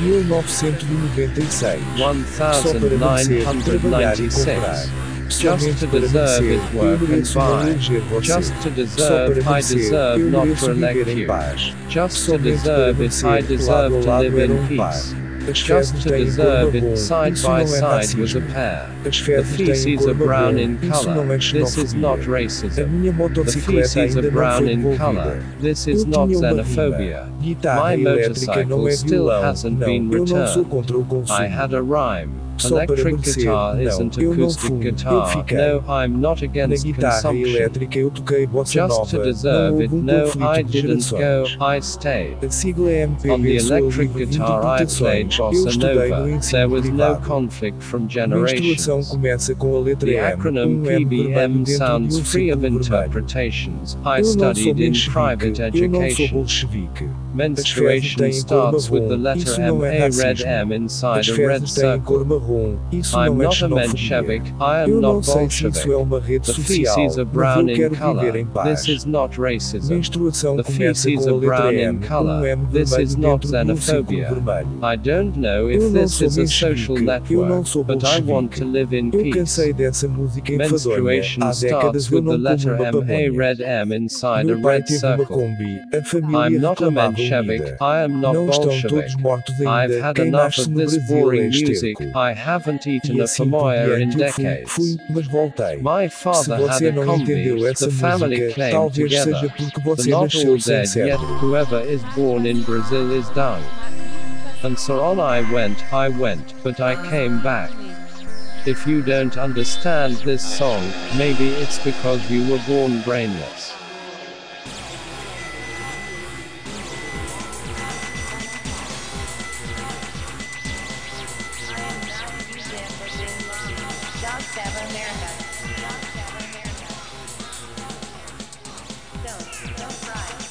Year 997 1996 just to deserve it, work and buy. Just to deserve, I deserve not to elect you. Just to deserve it, I deserve to live in peace. Just to deserve it, side by side with a pair. The feces are brown in color. This is not racism. The feces are brown in color. This is not xenophobia. My motorcycle still hasn't been eu não sou returned. contra o consumo. I had a rhyme. Electric guitar isn't não acoustic guitar. No, I'm not Na against guitarra consumption. elétrica eu toquei bossa Just nova. to deserve it, no, I didn't go. I stayed. A sigla é On the electric guitar I played bossa nova. There was no conflict from generations. começa com a letra The acronym PBM sounds free of interpretations. I Eu não sou studied in private eu não sou education. Menstruation starts with the letter M, a red. M inside a red fezes têm cor circle. Isso I'm não é not a xenofobia. Menshevik, I Eu am não not sei se isso é Bolshevik. uma rede The social, feces are mas brown eu in quero viver em color. paz. This is not racism. Menstruação The começa feces com a are letra brown in M, color. um M This vermelho is not dentro de um círculo xenophobia. vermelho. I don't know Eu if não this sou is a social eu não network, sou but I want to bolchevique. live in Eu peace. cansei dessa música enfadonha. Menstruation Há décadas starts eu with the não como letter uma M, a pamonha. red M inside a Meu pai red teve uma circle. Kombi. A família I'm not a reclamava Menshevik, unida. I am not Não estão Bolshevik. todos mortos I've ainda. had Quem enough nasce of no this Brasil é boring music. esterco. I haven't eaten E a assim por pamonha in eu fui, decades. fui, mas voltei. My Se father had você a não entendeu essa The family música, talvez seja together. porque você not nasceu sem dead yet. cérebro. Whoever is born in Brazil is done. And so on I went, I went, but I came back. If you don't understand this song, maybe it's because you were born brainless.